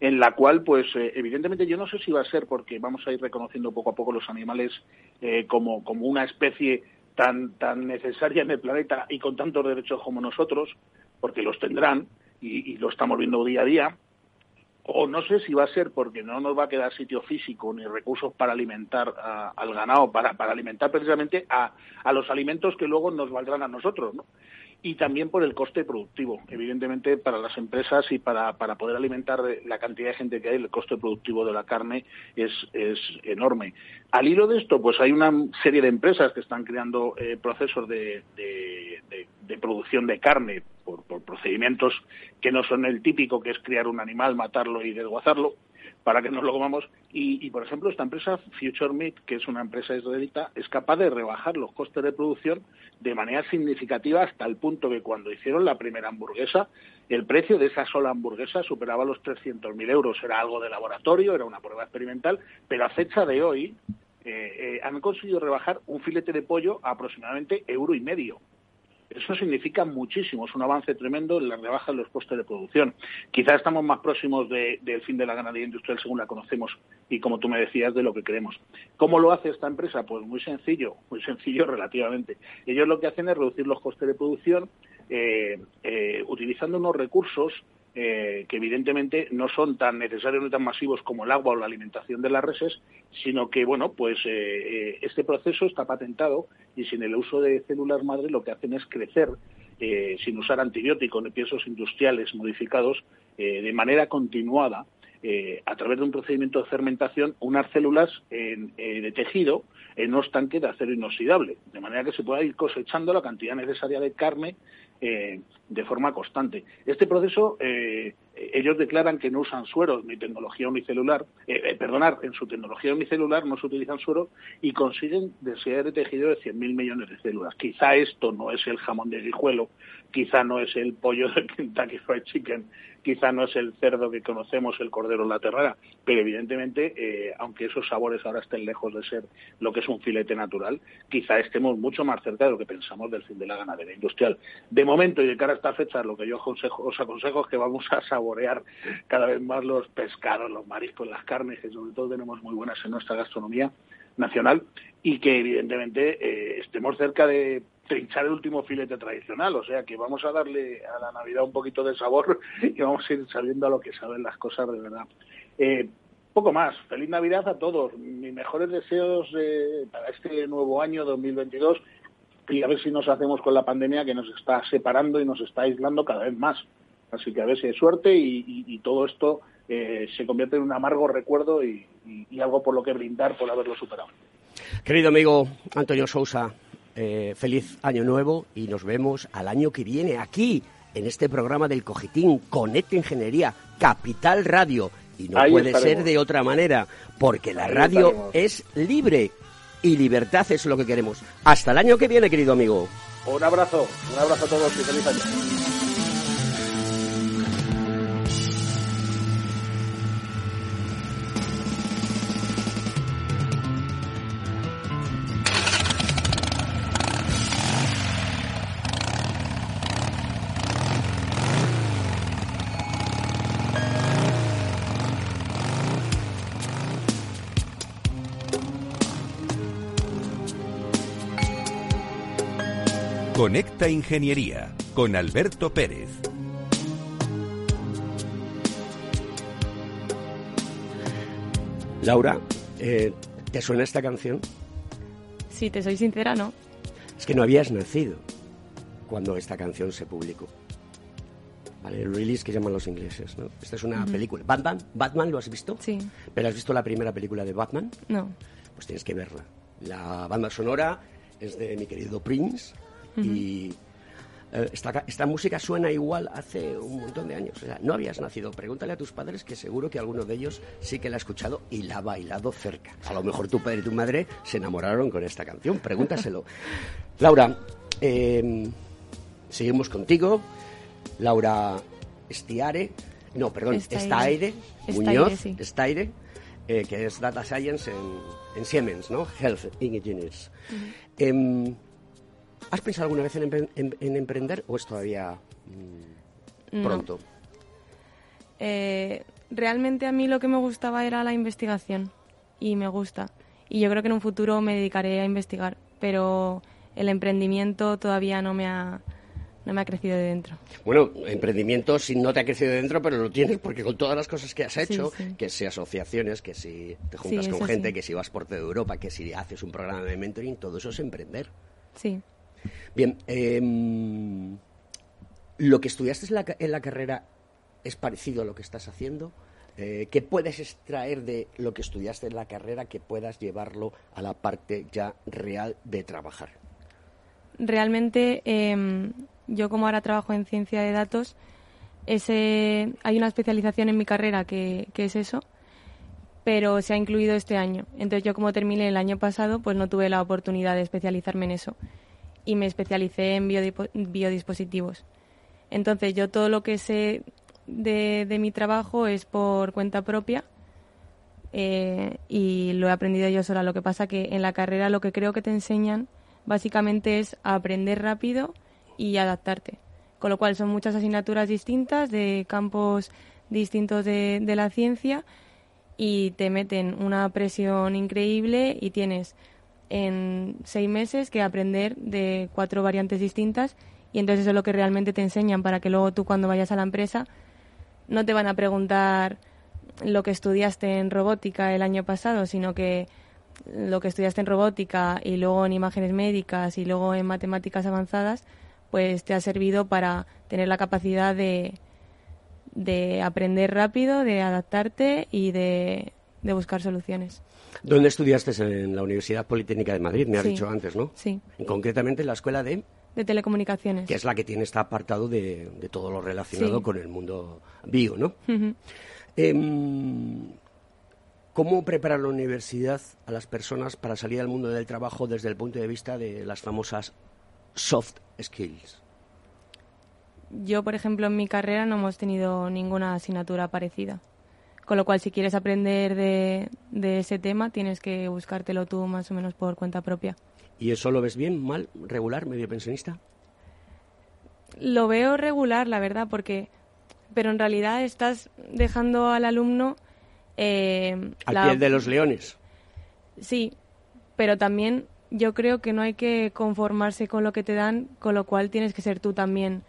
[SPEAKER 9] en la cual, pues, eh, evidentemente yo no sé si va a ser porque vamos a ir reconociendo poco a poco los animales eh, como, como una especie tan, tan necesaria en el planeta y con tantos derechos como nosotros, porque los tendrán y, y lo estamos viendo día a día, o no sé si va a ser porque no nos va a quedar sitio físico ni recursos para alimentar al ganado, para, para alimentar precisamente a, a los alimentos que luego nos valdrán a nosotros, ¿no? Y también por el coste productivo. Evidentemente, para las empresas y para, para poder alimentar la cantidad de gente que hay, el coste productivo de la carne es, es enorme. Al hilo de esto, pues hay una serie de empresas que están creando eh, procesos de, de- de- de producción de carne por, por procedimientos que no son el típico, que es criar un animal, matarlo y desguazarlo, para que nos lo comamos. Y, y, por ejemplo, esta empresa, Future Meat, que es una empresa israelita, es capaz de rebajar los costes de producción de manera significativa hasta el punto que cuando hicieron la primera hamburguesa, el precio de esa sola hamburguesa superaba los 300.000 euros. Era algo de laboratorio, era una prueba experimental, pero a fecha de hoy eh, eh, han conseguido rebajar un filete de pollo a aproximadamente euro y medio. Eso significa muchísimo, es un avance tremendo en la rebaja de los costes de producción. Quizá estamos más próximos de- del fin de la ganadería industrial según la conocemos y como tú me decías de lo que queremos. ¿Cómo lo hace esta empresa? Pues muy sencillo, muy sencillo relativamente. Ellos lo que hacen es reducir los costes de producción eh, eh, utilizando unos recursos eh, que evidentemente no son tan necesarios ni tan masivos como el agua o la alimentación de las reses, sino que, bueno, pues eh, eh, este proceso está patentado y sin el uso de células madre lo que hacen es crecer eh, sin usar antibióticos ni piensos industriales modificados eh, de manera continuada eh, a través de un procedimiento de fermentación unas células en, eh, de tejido en unos tanques de acero inoxidable, de manera que se pueda ir cosechando la cantidad necesaria de carne eh, de forma constante. Este proceso, eh, ellos declaran que no usan sueros ni tecnología unicelular, eh, eh, perdonar, en su tecnología unicelular no se utilizan sueros y consiguen densidad de tejido de 100.000 millones de células. Quizá esto no es el jamón de guijuelo, quizá no es el pollo del Kentucky Fried Chicken, quizá no es el cerdo que conocemos, el cordero en la terrera, pero evidentemente, eh, aunque esos sabores ahora estén lejos de ser lo que es un filete natural, quizá estemos mucho más cerca de lo que pensamos del fin de la ganadería industrial. De momento y de cara a esta fecha, lo que yo os aconsejo es que vamos a saborear cada vez más los pescados, los mariscos, las carnes, que sobre todo tenemos muy buenas en nuestra gastronomía nacional, y que evidentemente eh, estemos cerca de trinchar el último filete tradicional, o sea que vamos a darle a la Navidad un poquito de sabor y vamos a ir sabiendo a lo que saben las cosas de verdad. Eh, poco más. Feliz Navidad a todos. Mis mejores deseos eh, para este nuevo año 2022 y a ver si nos hacemos con la pandemia que nos está separando y nos está aislando cada vez más. Así que a hay suerte y, todo esto eh, se convierte en un amargo recuerdo y, algo por lo que brindar por haberlo superado.
[SPEAKER 1] Querido amigo Antonio Sousa, eh, feliz año nuevo y nos vemos al año que viene aquí en este programa del Cogitín Conecta Ingeniería Capital Radio. Y no puede ser de otra manera, porque la radio es libre y libertad es lo que queremos. Hasta el año que viene, querido amigo.
[SPEAKER 9] Un abrazo, un abrazo a todos y feliz año.
[SPEAKER 2] Conecta Ingeniería con Alberto Pérez.
[SPEAKER 1] Laura, eh, ¿te suena esta canción?
[SPEAKER 4] Si te soy sincera, no.
[SPEAKER 1] Es que no habías nacido cuando esta canción se publicó. Vale, el release que llaman los ingleses, ¿no? Esta es una película. ¿Batman? ¿Batman lo has visto?
[SPEAKER 4] Sí.
[SPEAKER 1] ¿Pero has visto la primera película de Batman?
[SPEAKER 4] No.
[SPEAKER 1] Pues tienes que verla. La banda sonora es de mi querido Prince y eh, esta, música suena igual hace un montón de años. O sea, no habías nacido. Pregúntale a tus padres que seguro que alguno de ellos sí que la ha escuchado y la ha bailado cerca. A lo mejor tu padre y tu madre se enamoraron con esta canción. Pregúntaselo. Laura, em, seguimos contigo. Laura Estiare. No, perdón, Estaire. Muñoz. Estaire. Eh, que es Data Science en, Siemens, ¿no? Health Engineers. ¿Has pensado alguna vez en, emprender o es todavía mm, pronto?
[SPEAKER 4] Eh, realmente a mí lo que me gustaba era la investigación y me gusta. Y yo creo que en un futuro me dedicaré a investigar, pero el emprendimiento todavía no me ha, no me ha crecido de dentro.
[SPEAKER 1] Bueno, emprendimiento si no te ha crecido de dentro, pero lo tienes porque con todas las cosas que has hecho, que si asociaciones, que si te juntas con gente, que si vas por toda Europa, que si haces un programa de mentoring, todo eso es emprender.
[SPEAKER 4] Sí.
[SPEAKER 1] Bien, em, ¿lo que estudiaste en la, carrera es parecido a lo que estás haciendo? Eh, ¿Qué puedes extraer de lo que estudiaste en la carrera que puedas llevarlo a la parte ya real de trabajar?
[SPEAKER 4] Realmente, em, yo como ahora trabajo en ciencia de datos, ese, hay una especialización en mi carrera que, que es eso, pero se ha incluido este año. Entonces yo como terminé el año pasado, pues no tuve la oportunidad de especializarme en eso y me especialicé en biodispositivos. Entonces yo todo lo que sé de, mi trabajo es por cuenta propia eh, y lo he aprendido yo sola. Lo que pasa que en la carrera lo que creo que te enseñan básicamente es aprender rápido y adaptarte. Con lo cual son muchas asignaturas distintas de campos distintos de, de la ciencia y te meten una presión increíble y tienes en seis meses que aprender de cuatro variantes distintas y entonces eso es lo que realmente te enseñan para que luego tú cuando vayas a la empresa no te van a preguntar lo que estudiaste en robótica el año pasado, sino que lo que estudiaste en robótica y luego en imágenes médicas y luego en matemáticas avanzadas, pues te ha servido para tener la capacidad de, de aprender rápido, de adaptarte y de buscar soluciones.
[SPEAKER 1] ¿Dónde estudiaste? En la Universidad Politécnica de Madrid, me has dicho antes, ¿no?
[SPEAKER 4] Sí.
[SPEAKER 1] concretamente en la Escuela de...
[SPEAKER 4] De Telecomunicaciones.
[SPEAKER 1] Que es la que tiene este apartado de, todo lo relacionado con el mundo bio, ¿no? Em, ¿Cómo prepara la universidad a las personas para salir al mundo del trabajo desde el punto de vista de las famosas soft skills?
[SPEAKER 4] Yo, por ejemplo, en mi carrera no hemos tenido ninguna asignatura parecida. Con lo cual, si quieres aprender de, ese tema, tienes que buscártelo tú más o menos por cuenta propia.
[SPEAKER 1] ¿Y eso lo ves bien, mal, regular, medio pensionista?
[SPEAKER 4] Lo veo regular, la verdad, porque... Pero en realidad estás dejando al alumno...
[SPEAKER 1] Eh, al pie de los leones.
[SPEAKER 4] Sí, pero también yo creo que no hay que conformarse con lo que te dan, con lo cual tienes que ser tú también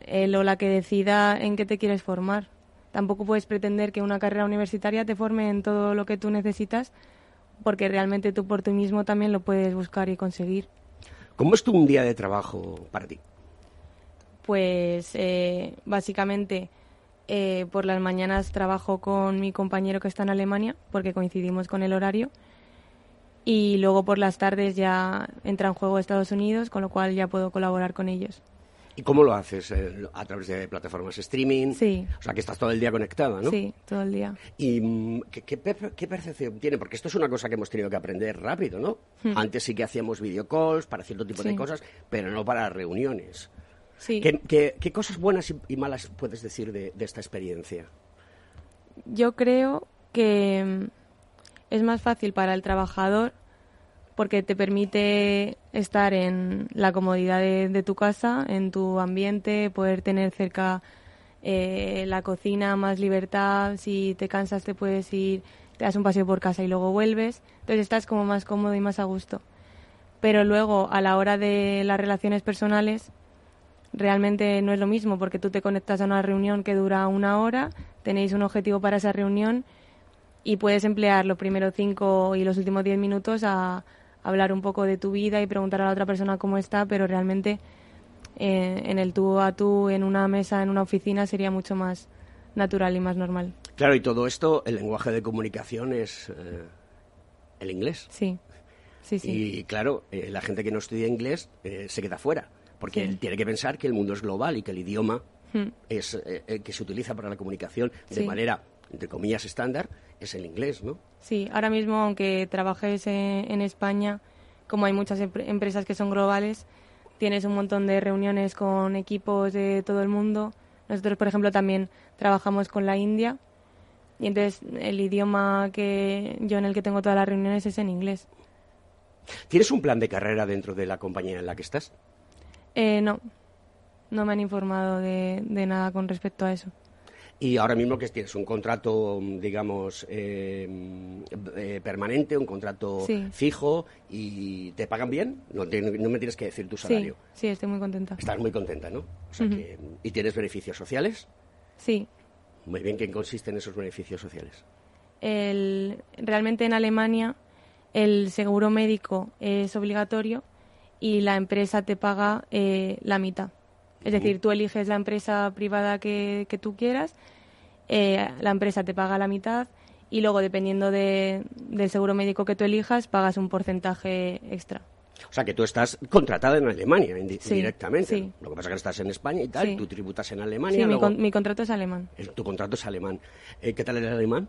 [SPEAKER 4] el o la que decida en qué te quieres formar tampoco puedes pretender que una carrera universitaria te forme en todo lo que tú necesitas, porque realmente tú por ti mismo también lo puedes buscar y conseguir.
[SPEAKER 1] ¿Cómo es tu un día de trabajo para ti?
[SPEAKER 4] pues eh, básicamente eh, por las mañanas trabajo con mi compañero que está en Alemania, porque coincidimos con el horario. Y luego por las tardes ya entra en juego Estados Unidos, con lo cual ya puedo colaborar con ellos.
[SPEAKER 1] ¿Y cómo lo haces? Eh, ¿A través de plataformas streaming?
[SPEAKER 4] Sí.
[SPEAKER 1] O sea, que estás todo el día conectada, ¿no?
[SPEAKER 4] Sí, todo el día.
[SPEAKER 1] ¿Y mm, ¿qué, qué, qué percepción tiene? Porque esto es una cosa que hemos tenido que aprender rápido, ¿no?
[SPEAKER 4] Hmm.
[SPEAKER 1] Antes sí que hacíamos videocalls para cierto tipo de cosas, pero no para reuniones.
[SPEAKER 4] Sí.
[SPEAKER 1] ¿Qué, qué- qué cosas buenas y, y malas puedes decir de, de esta experiencia?
[SPEAKER 4] Yo creo que mm, es más fácil para el trabajador porque te permite estar en la comodidad de, tu casa, en tu ambiente, poder tener cerca eh, la cocina, más libertad. Si te cansas te puedes ir, te das un paseo por casa y luego vuelves. Entonces estás como más cómodo y más a gusto. Pero luego, a la hora de las relaciones personales, realmente no es lo mismo porque tú te conectas a una reunión que dura una hora, tenéis un objetivo para esa reunión y puedes emplear los primeros cinco y los últimos diez minutos a hablar un poco de tu vida y preguntar a la otra persona cómo está, pero realmente eh, en el tú a tú, en una mesa, en una oficina, sería mucho más natural y más normal.
[SPEAKER 1] Claro, y todo esto, el lenguaje de comunicación es eh, el inglés.
[SPEAKER 4] Sí, sí, sí.
[SPEAKER 1] Y claro, eh, la gente que no estudia inglés eh, se queda fuera, porque
[SPEAKER 4] Sí.
[SPEAKER 1] él tiene que pensar que el mundo es global y que el idioma
[SPEAKER 4] Hmm.
[SPEAKER 1] es eh, que se utiliza para la comunicación de
[SPEAKER 4] Sí.
[SPEAKER 1] manera, entre comillas, estándar, es el inglés, ¿no?
[SPEAKER 4] Sí, ahora mismo, aunque trabajes en, en España, como hay muchas empre- empresas que son globales, tienes un montón de reuniones con equipos de todo el mundo. Nosotros, por ejemplo, también trabajamos con la India y entonces el idioma que yo en el que tengo todas las reuniones es en inglés.
[SPEAKER 1] ¿Tienes un plan de carrera dentro de la compañía en la que estás?
[SPEAKER 4] Eh, no, no me han informado de, de nada con respecto a eso.
[SPEAKER 1] Y ahora mismo que tienes un contrato, digamos, eh, eh, permanente, un contrato
[SPEAKER 4] Sí.
[SPEAKER 1] fijo y te pagan bien, no, te- no me tienes que decir tu salario.
[SPEAKER 4] Sí, sí, estoy muy contenta.
[SPEAKER 1] Estás muy contenta, ¿no? O sea
[SPEAKER 4] Ujú.
[SPEAKER 1] que- ¿Y tienes beneficios sociales?
[SPEAKER 4] Sí,
[SPEAKER 1] Muy bien, ¿qué consisten esos beneficios sociales?
[SPEAKER 4] el, realmente en Alemania el seguro médico es obligatorio y la empresa te paga eh, la mitad. Es decir, tú eliges la empresa privada que, que tú quieras, eh, la empresa te paga la mitad y luego, dependiendo de- del seguro médico que tú elijas, pagas un porcentaje extra.
[SPEAKER 1] O sea, que tú estás contratada en Alemania
[SPEAKER 4] Sí,
[SPEAKER 1] directamente.
[SPEAKER 4] sí.
[SPEAKER 1] Lo que pasa es que estás en España y tal,
[SPEAKER 4] Sí.
[SPEAKER 1] tú tributas en Alemania.
[SPEAKER 4] Sí, mi,
[SPEAKER 1] luego-
[SPEAKER 4] con- mi contrato es alemán.
[SPEAKER 1] el- tu contrato es alemán. Eh, ¿Qué tal el alemán?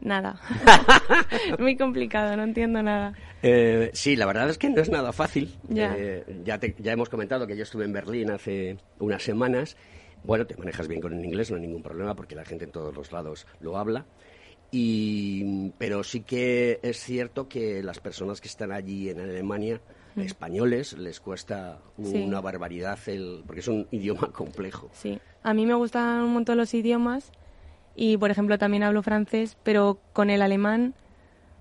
[SPEAKER 4] Nada. Muy complicado, no entiendo nada.
[SPEAKER 1] Eh, sí, la verdad es que no es nada fácil.
[SPEAKER 4] Ya.
[SPEAKER 1] Eh, ya, te- ya hemos comentado que yo estuve en Berlín hace unas semanas. Bueno, te manejas bien con el inglés, no hay ningún problema porque la gente en todos los lados lo habla. Y, pero sí que es cierto que las personas que están allí en Alemania,
[SPEAKER 4] Mm.
[SPEAKER 1] españoles, les cuesta
[SPEAKER 4] Sí.
[SPEAKER 1] una barbaridad el, porque es un idioma complejo.
[SPEAKER 4] Sí, a mí me gustan un montón los idiomas y, por ejemplo, también hablo francés, pero con el alemán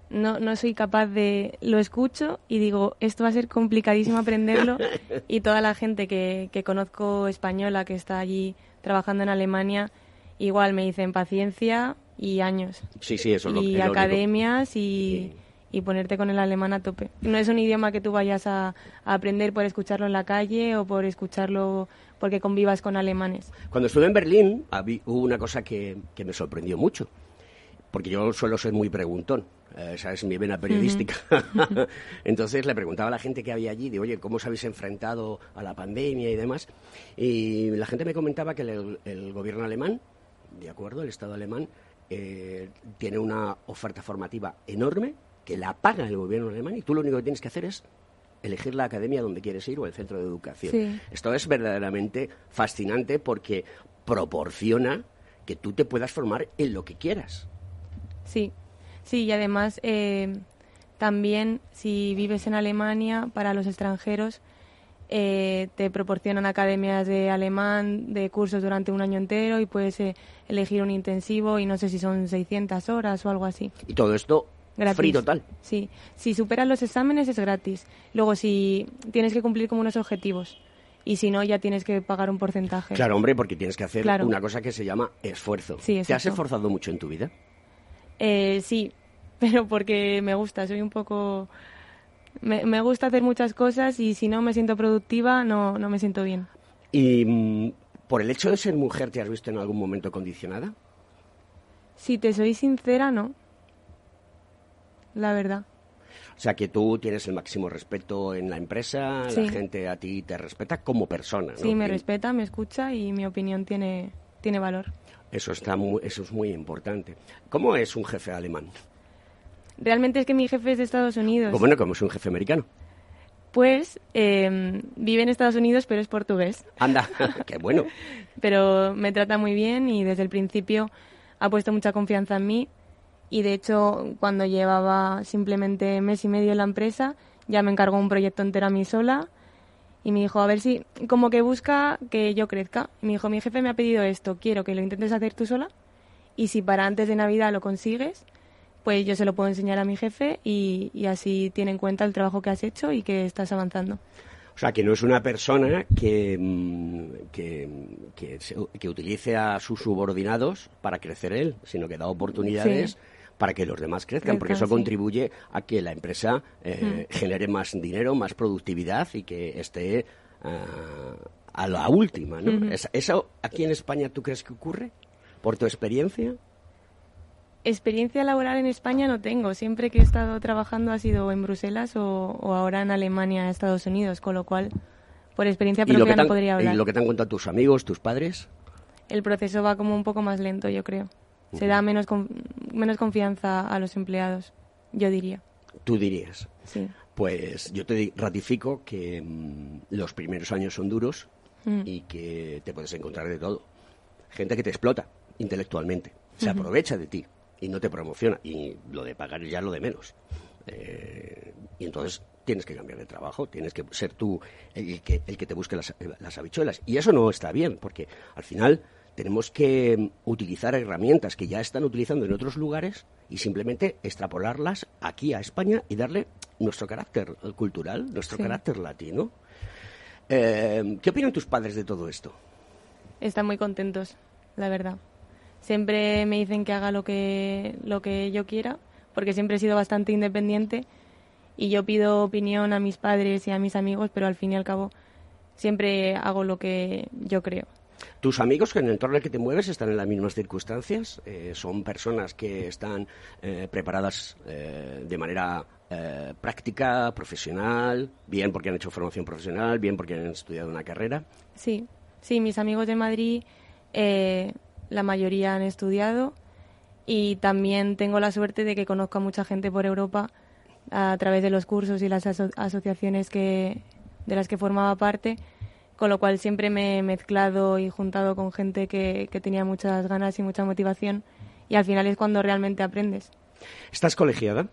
[SPEAKER 4] no, no soy capaz de... Lo escucho y digo, esto va a ser complicadísimo aprenderlo y toda la gente que, que conozco española que está allí trabajando en Alemania, igual me dicen paciencia y años.
[SPEAKER 1] Sí, sí, eso es lo,
[SPEAKER 4] y
[SPEAKER 1] es lo
[SPEAKER 4] academias y, y ponerte con el alemán a tope. No es un idioma que tú vayas a, a aprender por escucharlo en la calle o por escucharlo porque convivas con alemanes.
[SPEAKER 1] Cuando estuve en Berlín hubo una cosa que, que me sorprendió mucho, porque yo suelo ser muy preguntón, eh, esa es mi vena periodística. Entonces le preguntaba a la gente que había allí, de, oye, ¿cómo os habéis enfrentado a la pandemia y demás? Y la gente me comentaba que el, el gobierno alemán, de acuerdo, el Estado alemán, eh, tiene una oferta formativa enorme que la paga el gobierno alemán y tú lo único que tienes que hacer es elegir la academia donde quieres ir o el centro de educación.
[SPEAKER 4] Sí.
[SPEAKER 1] Esto es verdaderamente fascinante porque proporciona que tú te puedas formar en lo que quieras.
[SPEAKER 4] Sí, sí, y además eh, también si vives en Alemania, para los extranjeros, eh, te proporcionan academias de alemán, de cursos durante un año entero y puedes eh, elegir un intensivo y no sé si son 600 horas o algo así.
[SPEAKER 1] Y todo esto
[SPEAKER 4] Gratis.
[SPEAKER 1] free total.
[SPEAKER 4] Sí, si superas los exámenes es gratis. Luego si tienes que cumplir como unos objetivos y si no ya tienes que pagar un porcentaje.
[SPEAKER 1] Claro, hombre, porque tienes que hacer
[SPEAKER 4] Claro.
[SPEAKER 1] una cosa que se llama esfuerzo.
[SPEAKER 4] Sí,
[SPEAKER 1] ¿Te has esforzado mucho en tu vida?
[SPEAKER 4] Eh, sí, pero porque me gusta, soy un poco... Me, me gusta hacer muchas cosas y si no me siento productiva no, no me siento bien.
[SPEAKER 1] ¿Y mm, por el hecho de ser mujer te has visto en algún momento condicionada?
[SPEAKER 4] Si te soy sincera, no. La verdad.
[SPEAKER 1] O sea, que tú tienes el máximo respeto en la empresa,
[SPEAKER 4] Sí.
[SPEAKER 1] la gente a ti te respeta como persona, ¿no?
[SPEAKER 4] Sí, me respeta, me escucha y mi opinión tiene, tiene valor.
[SPEAKER 1] Eso, está muy, eso es muy importante. ¿Cómo es un jefe alemán?
[SPEAKER 4] Realmente es que mi jefe es de Estados Unidos.
[SPEAKER 1] O bueno, como es un jefe americano.
[SPEAKER 4] Pues eh, vive en Estados Unidos, pero es portugués.
[SPEAKER 1] Anda, qué bueno.
[SPEAKER 4] Pero me trata muy bien y desde el principio ha puesto mucha confianza en mí. Y de hecho, cuando llevaba simplemente mes y medio en la empresa, ya me encargó un proyecto entero a mí sola. Y me dijo, a ver si, como que busca que yo crezca. Y me dijo, mi jefe me ha pedido esto, quiero que lo intentes hacer tú sola. Y si para antes de Navidad lo consigues, pues yo se lo puedo enseñar a mi jefe y, y así tiene en cuenta el trabajo que has hecho y que estás avanzando.
[SPEAKER 1] O sea, que no es una persona que, mm, que, que, que utilice a sus subordinados para crecer él, sino que da oportunidades
[SPEAKER 4] Sí.
[SPEAKER 1] Para que los demás crezcan, porque eso contribuye a que la empresa eh,
[SPEAKER 4] Mm.
[SPEAKER 1] genere más dinero, más productividad y que esté ah, a la última. ¿no?
[SPEAKER 4] Ujú.
[SPEAKER 1] ¿Es- ¿Eso aquí en España tú crees que ocurre? ¿Por tu experiencia?
[SPEAKER 4] Experiencia laboral en España no tengo. Siempre que he estado trabajando ha sido en Bruselas o, o ahora en Alemania, Estados Unidos, con lo cual, por experiencia
[SPEAKER 1] ¿Y
[SPEAKER 4] propia no podría
[SPEAKER 1] y
[SPEAKER 4] hablar.
[SPEAKER 1] lo que te han contado tus amigos, tus padres?
[SPEAKER 4] El proceso va como un poco más lento, yo creo. Se da menos, con- menos confianza a los empleados, yo diría.
[SPEAKER 1] Tú dirías.
[SPEAKER 4] Sí.
[SPEAKER 1] Pues yo te ratifico que mm, los primeros años son duros
[SPEAKER 4] Mm.
[SPEAKER 1] y que te puedes encontrar de todo. Gente que te explota intelectualmente, se aprovecha de ti y no te promociona. Y lo de pagar ya lo de menos. Eh, y entonces tienes que cambiar de trabajo, tienes que ser tú el que, el que te busque las, las habichuelas. Y eso no está bien, porque al final tenemos que mm, utilizar herramientas que ya están utilizando en otros lugares y simplemente extrapolarlas aquí a España y darle nuestro carácter cultural, nuestro
[SPEAKER 4] Sí.
[SPEAKER 1] carácter latino. Eh, ¿Qué opinan tus padres de todo esto?
[SPEAKER 4] Están muy contentos, la verdad. Siempre me dicen que haga lo que, lo que yo quiera, porque siempre he sido bastante independiente y yo pido opinión a mis padres y a mis amigos, pero al fin y al cabo siempre hago lo que yo creo.
[SPEAKER 1] ¿Tus amigos que en el entorno en el que te mueves están en las mismas circunstancias? Eh, ¿Son personas que están eh, preparadas eh, de manera práctica, profesional, bien porque han hecho formación profesional, bien porque han estudiado una carrera?
[SPEAKER 4] Sí, sí, mis amigos de Madrid, la mayoría han estudiado y también tengo la suerte de que conozco a mucha gente por Europa a través de los cursos y las aso- asociaciones que, de las que formaba parte, con lo cual siempre me he mezclado y juntado con gente que, que tenía muchas ganas y mucha motivación y al final es cuando realmente aprendes.
[SPEAKER 1] ¿Estás colegiada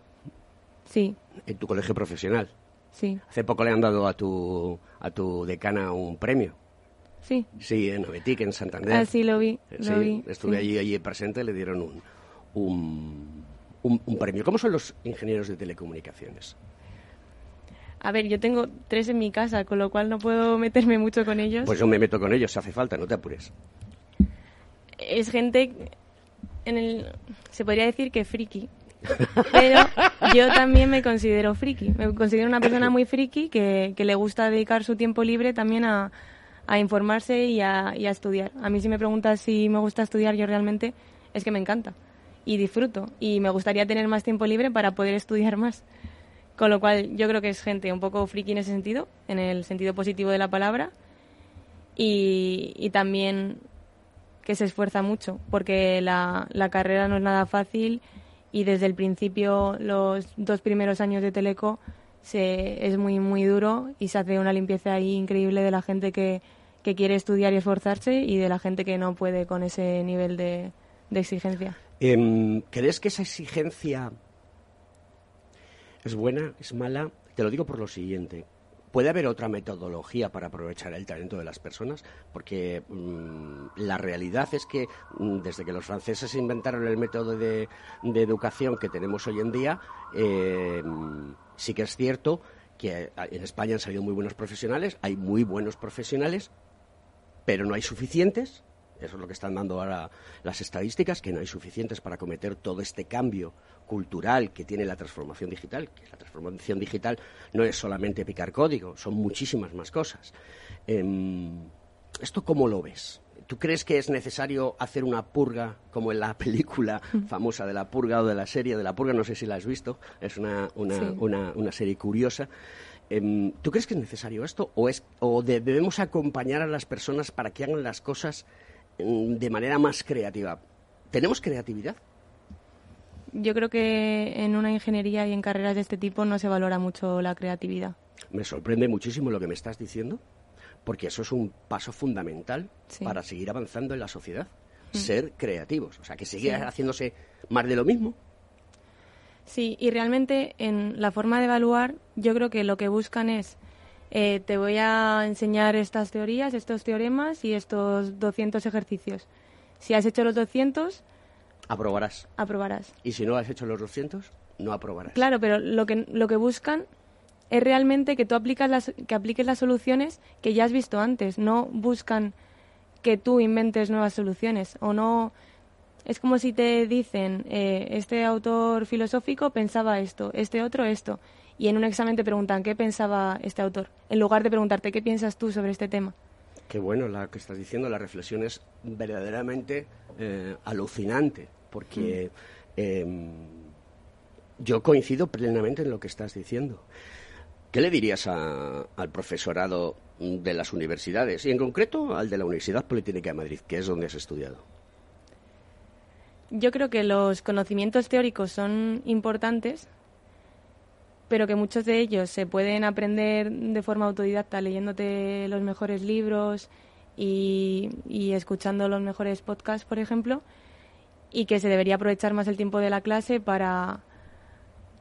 [SPEAKER 4] Sí,
[SPEAKER 1] en tu colegio profesional?
[SPEAKER 4] sí,
[SPEAKER 1] Hace poco le han dado a tu, a tu decana un premio.
[SPEAKER 4] sí.
[SPEAKER 1] Sí, en Obetic, en Santander.
[SPEAKER 4] Ah, sí, lo vi, lo
[SPEAKER 1] Sí,
[SPEAKER 4] vi,
[SPEAKER 1] estuve
[SPEAKER 4] sí.
[SPEAKER 1] allí, allí presente, le dieron un, un, un- un premio. ¿Cómo son los ingenieros de telecomunicaciones?
[SPEAKER 4] A ver, yo tengo tres en mi casa, con lo cual no puedo meterme mucho con ellos.
[SPEAKER 1] Pues yo me meto con ellos, si hace falta, no te apures.
[SPEAKER 4] es gente en el se podría decir que friki pero yo también me considero friki me considero una persona muy friki que, que le gusta dedicar su tiempo libre también a, a informarse y a, y a estudiar a mí si me preguntas si me gusta estudiar yo realmente es que me encanta y disfruto y me gustaría tener más tiempo libre para poder estudiar más con lo cual yo creo que es gente un poco friki en ese sentido en el sentido positivo de la palabra y, y también que se esfuerza mucho, porque la, la carrera no es nada fácil y desde el principio, los dos primeros años de Teleco, se, es muy, muy duro y se hace una limpieza ahí increíble de la gente que, que quiere estudiar y esforzarse y de la gente que no puede con ese nivel de, de exigencia.
[SPEAKER 1] Em, ¿Crees que esa exigencia es buena, es mala? Te lo digo por lo siguiente. ¿Puede haber otra metodología para aprovechar el talento de las personas? Porque mm, la realidad es que mm, desde que los franceses inventaron el método de, de educación que tenemos hoy en día, eh, mm, sí que es cierto que en España han salido muy buenos profesionales, hay muy buenos profesionales, pero no hay suficientes. Eso es lo que están dando ahora las estadísticas, que no hay suficientes para cometer todo este cambio cultural que tiene la transformación digital. Que la transformación digital no es solamente picar código, son muchísimas más cosas. Em, ¿esto cómo lo ves? ¿Tú crees que es necesario hacer una purga, como en la película famosa de la purga o de la serie de la purga? No sé si la has visto, es una, una,
[SPEAKER 4] Sí.
[SPEAKER 1] una, una serie curiosa. Em, ¿Tú crees que es necesario esto o, es, o de- debemos acompañar a las personas para que hagan las cosas de manera más creativa? ¿Tenemos creatividad?
[SPEAKER 4] Yo creo que en una ingeniería y en carreras de este tipo no se valora mucho la creatividad.
[SPEAKER 1] Me sorprende muchísimo lo que me estás diciendo, porque eso es un paso fundamental
[SPEAKER 4] Sí.
[SPEAKER 1] para seguir avanzando en la sociedad.
[SPEAKER 4] Mm.
[SPEAKER 1] Ser creativos, o sea, que siga
[SPEAKER 4] Sí.
[SPEAKER 1] haciéndose más de lo mismo.
[SPEAKER 4] Sí, y realmente en la forma de evaluar, yo creo que lo que buscan es, eh, te voy a enseñar estas teorías, estos teoremas y estos 200 ejercicios. Si has hecho los 200,
[SPEAKER 1] Aprobarás.
[SPEAKER 4] aprobarás.
[SPEAKER 1] Y si no has hecho los 200, no aprobarás.
[SPEAKER 4] Claro, pero lo que, lo que buscan es realmente que tú aplicas las, que apliques las soluciones que ya has visto antes. No buscan que tú inventes nuevas soluciones. O no. Es como si te dicen, eh, este autor filosófico pensaba esto, este otro esto. Y en un examen te preguntan qué pensaba este autor, en lugar de preguntarte qué piensas tú sobre este tema.
[SPEAKER 1] Qué bueno lo que estás diciendo, la reflexión es verdaderamente eh, alucinante, porque em, yo coincido plenamente en lo que estás diciendo. ¿Qué le dirías a- al profesorado de las universidades y en concreto al de la Universidad Politécnica de Madrid, que es donde has estudiado?
[SPEAKER 4] Yo creo que los conocimientos teóricos son importantes, pero que muchos de ellos se pueden aprender de forma autodidacta leyéndote los mejores libros y, y escuchando los mejores podcasts, por ejemplo, y que se debería aprovechar más el tiempo de la clase para,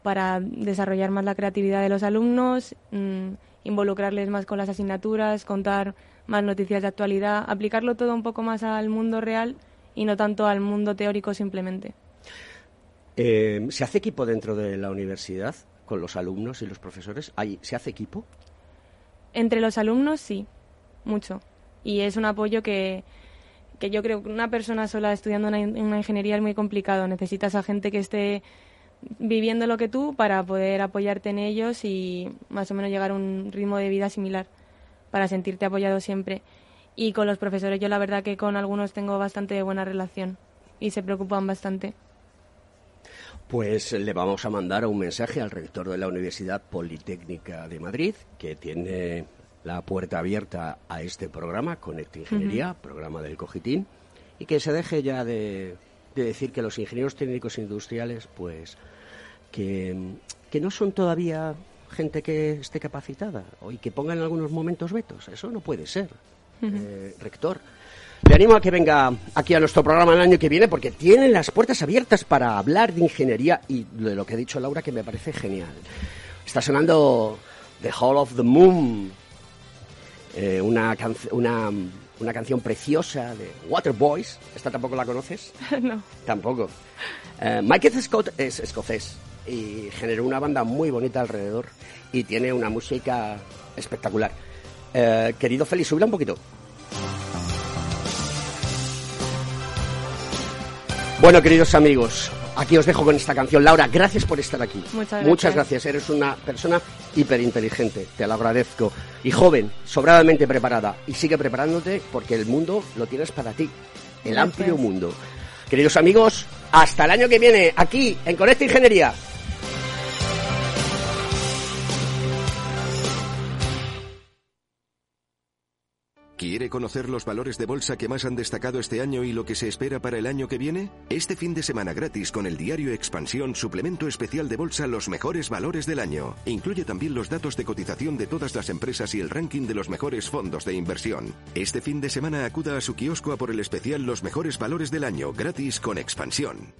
[SPEAKER 4] para desarrollar más la creatividad de los alumnos, mm, involucrarles más con las asignaturas, contar más noticias de actualidad, aplicarlo todo un poco más al mundo real y no tanto al mundo teórico simplemente.
[SPEAKER 1] Eh, ¿Se hace equipo dentro de la universidad con los alumnos y los profesores? ¿Hay- ¿Se hace equipo?
[SPEAKER 4] Entre los alumnos sí, mucho. Y es un apoyo que, que yo creo que una persona sola estudiando una, una ingeniería es muy complicado. Necesitas a gente que esté viviendo lo que tú para poder apoyarte en ellos y más o menos llegar a un ritmo de vida similar para sentirte apoyado siempre. Y con los profesores yo la verdad que con algunos tengo bastante buena relación y se preocupan bastante.
[SPEAKER 1] Pues le vamos a mandar un mensaje al rector de la Universidad Politécnica de Madrid, que tiene la puerta abierta a este programa, Conecta Ingeniería, programa del Cogitín, y que se deje ya de, de decir que los ingenieros técnicos industriales, pues, que, que no son todavía gente que esté capacitada o y que pongan en algunos momentos vetos. Eso no puede ser, eh, rector. Le animo a que venga aquí a nuestro programa el año que viene porque tiene las puertas abiertas para hablar de ingeniería y de lo que ha dicho Laura que me parece genial. Está sonando The Hall of the Moon, eh, una, una, una canción preciosa de Waterboys. ¿Esta tampoco la conoces?
[SPEAKER 4] no.
[SPEAKER 1] Tampoco. Eh, Michael Scott es escocés y generó una banda muy bonita alrededor y tiene una música espectacular. Eh, querido Félix, subla un poquito. Bueno, queridos amigos, aquí os dejo con esta canción. Laura, gracias por estar aquí.
[SPEAKER 4] Muchas
[SPEAKER 1] Muchas
[SPEAKER 4] gracias.
[SPEAKER 1] gracias. Eres una persona hiperinteligente, te lo agradezco. Y joven, sobradamente preparada. Y sigue preparándote porque el mundo lo tienes para ti. El
[SPEAKER 4] Gracias.
[SPEAKER 1] amplio mundo. Queridos amigos, hasta el año que viene, aquí en Conecta Ingeniería.
[SPEAKER 2] ¿Quiere conocer los valores de bolsa que más han destacado este año y lo que se espera para el año que viene? Este fin de semana gratis con el diario Expansión, suplemento especial de bolsa Los mejores valores del año. Incluye también los datos de cotización de todas las empresas y el ranking de los mejores fondos de inversión. Este fin de semana acuda a su kiosco a por el especial Los mejores valores del año, gratis con Expansión.